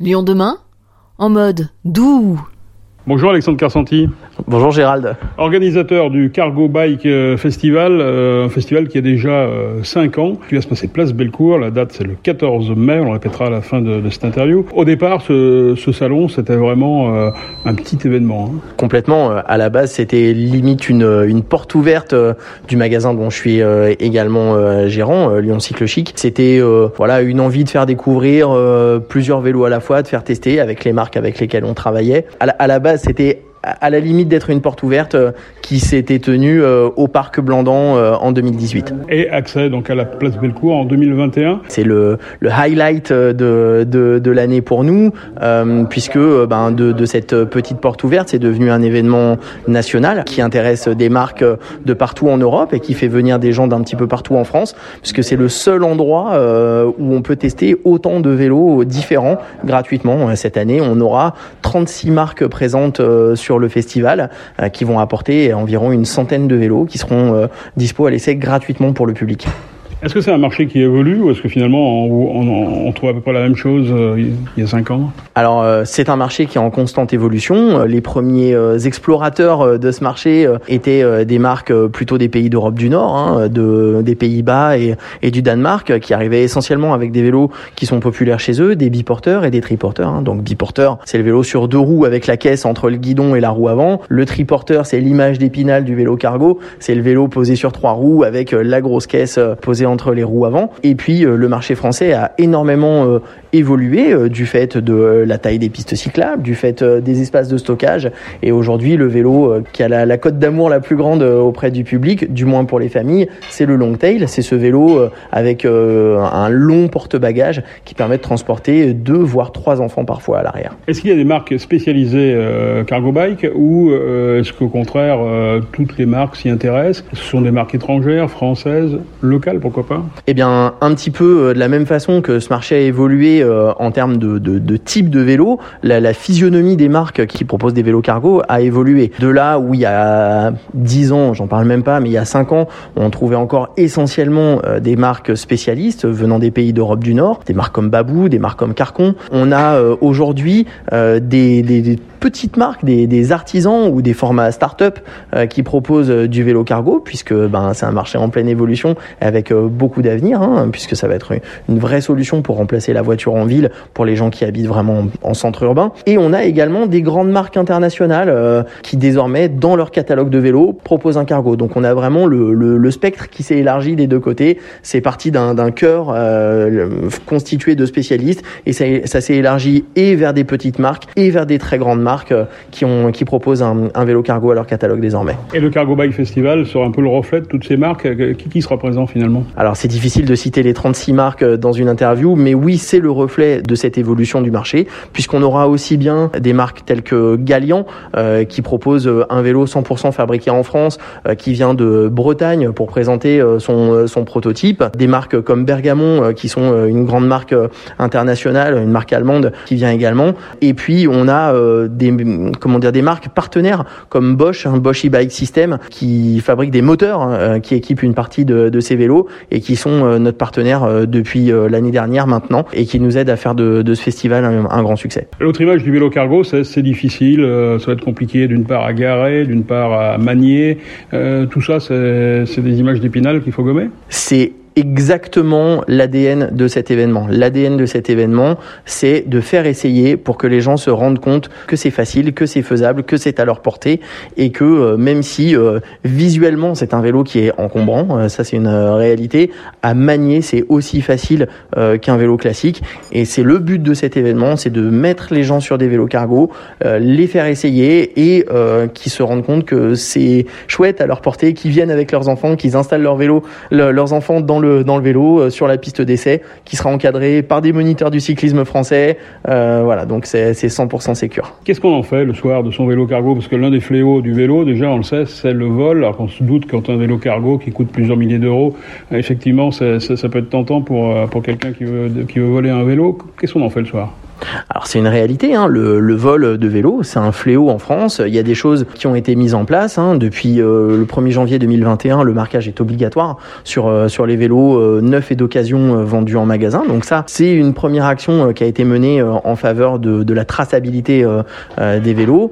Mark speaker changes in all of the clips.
Speaker 1: Lyon demain, en mode doux.
Speaker 2: Bonjour Alexandre Carsanti.
Speaker 3: Bonjour Gérald.
Speaker 2: Organisateur du Cargo Bike euh, Festival, euh, un festival qui a déjà 5 euh, ans, qui va se passer place Bellecour. La date c'est le 14 mai, on le répétera à la fin de, cette interview. Au départ, ce, salon c'était vraiment un petit événement.
Speaker 3: Hein. Complètement. À la base, c'était limite une, une, porte ouverte du magasin dont je suis également gérant, Lyon Cycle Chic. C'était voilà une envie de faire découvrir plusieurs vélos à la fois, de faire tester avec les marques avec lesquelles on travaillait. à la base, c'était à la limite d'être une porte ouverte euh, qui s'était tenue euh, au parc Blandan euh, en 2018.
Speaker 2: Et accès donc à la place Bellecour en 2021.
Speaker 3: C'est le, le highlight de, de, de l'année pour nous puisque ben, de, de cette petite porte ouverte c'est devenu un événement national qui intéresse des marques de partout en Europe et qui fait venir des gens d'un petit peu partout en France puisque c'est le seul endroit où on peut tester autant de vélos différents gratuitement. Cette année on aura 36 marques présentes sur sur le festival euh, qui vont apporter environ une centaine de vélos qui seront euh, dispo à l'essai gratuitement pour le public.
Speaker 2: Est-ce que c'est un marché qui évolue ou est-ce que finalement on, on, trouve à peu près la même chose euh, il y a cinq ans?
Speaker 3: Alors euh, c'est un marché qui est en constante évolution. Les premiers euh, explorateurs de ce marché étaient des marques plutôt des pays d'Europe du Nord, hein, de, des Pays-Bas et, et, du Danemark, qui arrivaient essentiellement avec des vélos qui sont populaires chez eux, des biporteurs et des triporteurs. Hein. Donc biporteur, c'est le vélo sur deux roues avec la caisse entre le guidon et la roue avant. Le triporteur, c'est l'image d'épinal du vélo cargo, c'est le vélo posé sur trois roues avec la grosse caisse posée entre les roues avant. Et puis euh, le marché français a énormément euh, évolué euh, du fait de la taille des pistes cyclables, du fait des espaces de stockage. Et aujourd'hui, le vélo qui a la, cote d'amour la plus grande auprès du public, du moins pour les familles, c'est le long tail. C'est ce vélo avec un long porte-bagages qui permet de transporter deux voire trois enfants parfois à l'arrière.
Speaker 2: Est-ce qu'il y a des marques spécialisées cargo bike ou est-ce qu'au contraire toutes les marques s'y intéressent? Ce sont des marques étrangères, françaises, locales, pourquoi pas
Speaker 3: eh bien, un petit peu euh, de la même façon que ce marché a évolué euh, en termes de, de, type de vélo, la, physionomie des marques qui proposent des vélos cargo a évolué. De là où il y a 10 ans, j'en parle même pas, mais il y a 5 ans, on trouvait encore essentiellement euh, des marques spécialistes venant des pays d'Europe du Nord, des marques comme Babou, des marques comme Carcon. On a aujourd'hui des, des petites marques, des, des, artisans ou des formats start-up qui proposent du vélo cargo, puisque ben, c'est un marché en pleine évolution avec beaucoup d'avenir, hein, puisque ça va être une vraie solution pour remplacer la voiture en ville pour les gens qui habitent vraiment en centre urbain. Et on a également des grandes marques internationales euh, qui désormais, dans leur catalogue de vélos, proposent un cargo. Donc on a vraiment le, le, spectre qui s'est élargi des deux côtés. C'est parti d'un cœur euh, constitué de spécialistes et ça, ça s'est élargi et vers des petites marques et vers des très grandes marques euh, qui, ont, qui proposent un, un, vélo cargo à leur catalogue désormais.
Speaker 2: Et le Cargo Bike Festival sera un peu le reflet de toutes ces marques. Qui, qui sera présent finalement?
Speaker 3: Alors c'est difficile de citer les 36 marques euh, dans une interview, mais oui, c'est le reflet de cette évolution du marché, puisqu'on aura aussi bien des marques telles que Galian, euh, qui propose euh, un vélo 100% fabriqué en France, qui vient de Bretagne pour présenter son, son prototype, des marques comme Bergamon, qui sont une grande marque internationale, une marque allemande qui vient également, et puis on a des comment dire des marques partenaires comme Bosch, hein, Bosch e-bike system, qui fabrique des moteurs hein, qui équipent une partie de, de ces vélos et qui sont euh, notre partenaire euh, depuis euh, l'année dernière maintenant et qui nous aident à faire de, de ce festival un, grand succès.
Speaker 2: L'autre image du vélo cargo, c'est difficile, ça va être compliqué d'une part à garer, d'une part à manier. tout ça, c'est des images d'épinal qu'il faut gommer?
Speaker 3: C'est exactement l'ADN de cet événement. L'ADN de cet événement, c'est de faire essayer pour que les gens se rendent compte que c'est facile, que c'est faisable, que c'est à leur portée et que euh, même si euh, visuellement c'est un vélo qui est encombrant, euh, ça c'est une réalité, à manier c'est aussi facile qu'un vélo classique et c'est le but de cet événement, c'est de mettre les gens sur des vélos cargo, les faire essayer et qu'ils se rendent compte que c'est chouette à leur portée, qu'ils viennent avec leurs enfants, qu'ils installent leur vélo, leurs enfants dans dans le vélo euh, sur la piste d'essai qui sera encadré par des moniteurs du cyclisme français. Euh, voilà, donc c'est 100% sécure.
Speaker 2: Qu'est-ce qu'on en fait le soir de son vélo cargo? Parce que l'un des fléaux du vélo, déjà on le sait, c'est le vol. Alors qu'on se doute quand un vélo cargo qui coûte plusieurs milliers d'euros, effectivement ça, ça, peut être tentant pour, euh, pour quelqu'un qui veut, qui veut voler un vélo. Qu'est-ce qu'on en fait le soir?
Speaker 3: Alors c'est une réalité, hein. le, vol de vélo, c'est un fléau en France. Il y a des choses qui ont été mises en place. Hein. Depuis euh, le 1er janvier 2021, le marquage est obligatoire sur, euh, sur les vélos euh, neufs et d'occasion vendus en magasin. Donc ça, c'est une première action qui a été menée en faveur de, de la traçabilité des vélos.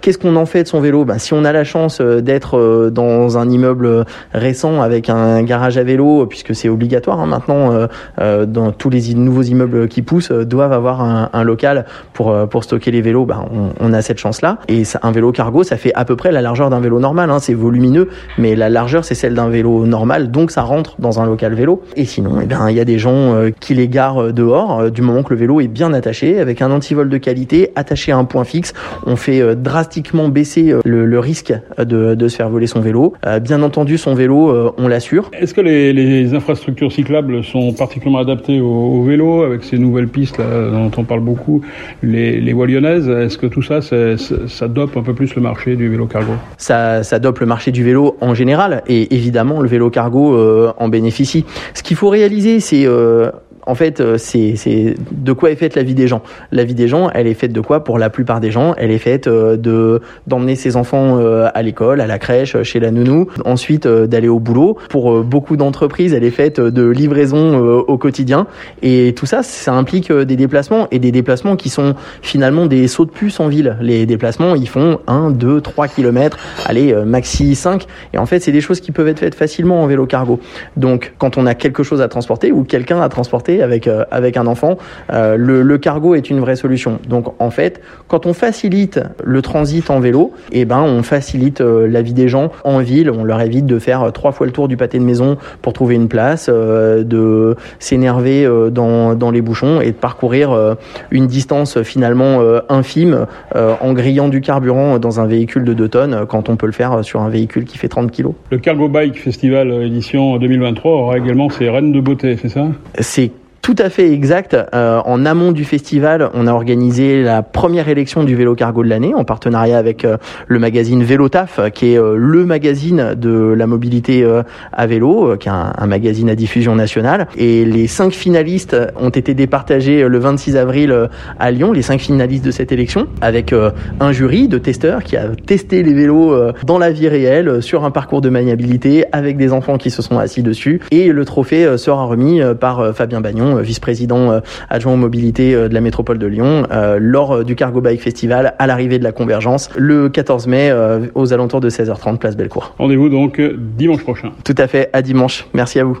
Speaker 3: Qu'est-ce qu'on en fait de son vélo? Ben, Si on a la chance d'être dans un immeuble récent avec un garage à vélo, puisque c'est obligatoire hein, maintenant, dans tous les nouveaux immeubles qui poussent, doivent avoir un un, local pour, euh, pour stocker les vélos, ben, on, a cette chance-là. Et un vélo cargo, ça fait à peu près la largeur d'un vélo normal. Hein. C'est volumineux, mais la largeur, c'est celle d'un vélo normal, donc ça rentre dans un local vélo. Et sinon, eh ben, il y a des gens euh, qui les garent dehors, euh, du moment que le vélo est bien attaché, avec un antivol de qualité, attaché à un point fixe. On fait drastiquement baisser le, risque de, de, se faire voler son vélo. bien entendu, son vélo, on l'assure.
Speaker 2: Est-ce que les, les, infrastructures cyclables sont particulièrement adaptées au, vélo, avec ces nouvelles pistes là, dont on parle beaucoup, les, les voies lyonnaises. Est-ce que tout ça, ça dope un peu plus le marché du vélo cargo?
Speaker 3: Ça, ça dope le marché du vélo en général, et évidemment le vélo cargo euh, en bénéficie. Ce qu'il faut réaliser, c'est euh, en fait, euh, c'est de quoi est faite la vie des gens. La vie des gens, elle est faite de quoi Pour la plupart des gens, elle est faite euh, de d'emmener ses enfants euh, à l'école, à la crèche, chez la nounou, ensuite d'aller au boulot. Pour beaucoup d'entreprises, elle est faite de livraison au quotidien. Et tout ça, ça implique des déplacements et des déplacements qui sont finalement des sauts de puce en ville. Les déplacements, ils font 1, 2, 3 kilomètres, allez, maxi 5. Et en fait, c'est des choses qui peuvent être faites facilement en vélo cargo. Donc, quand on a quelque chose à transporter ou quelqu'un à transporter, avec, euh, avec un enfant, euh, le, le, cargo est une vraie solution. Donc en fait, quand on facilite le transit en vélo, eh ben on facilite euh, la vie des gens en ville. On leur évite de faire trois fois le tour du pâté de maison pour trouver une place, de s'énerver dans, dans les bouchons et de parcourir une distance finalement infime en grillant du carburant dans un véhicule de 2 tonnes quand on peut le faire sur un véhicule qui fait 30 kg.
Speaker 2: Le Cargo Bike Festival édition 2023 aura également ses reines de beauté, c'est ça?
Speaker 3: C'est tout à fait exact. Euh, en amont du festival, on a organisé la première élection du vélo cargo de l'année en partenariat avec euh, le magazine Vélotaf, qui est euh, le magazine de la mobilité à vélo, qui est un, magazine à diffusion nationale. Et les cinq finalistes ont été départagés le 26 avril à Lyon, les cinq finalistes de cette élection, avec un jury de testeurs qui a testé les vélos dans la vie réelle, sur un parcours de maniabilité, avec des enfants qui se sont assis dessus. Et le trophée sera remis par Fabien Bagnon euh, vice-président euh, adjoint aux mobilités euh, de la métropole de Lyon, lors du Cargo Bike Festival à l'arrivée de la Convergence le 14 mai aux alentours de 16h30 place Bellecour.
Speaker 2: Rendez-vous donc dimanche prochain.
Speaker 3: Tout à fait, à dimanche. Merci à vous.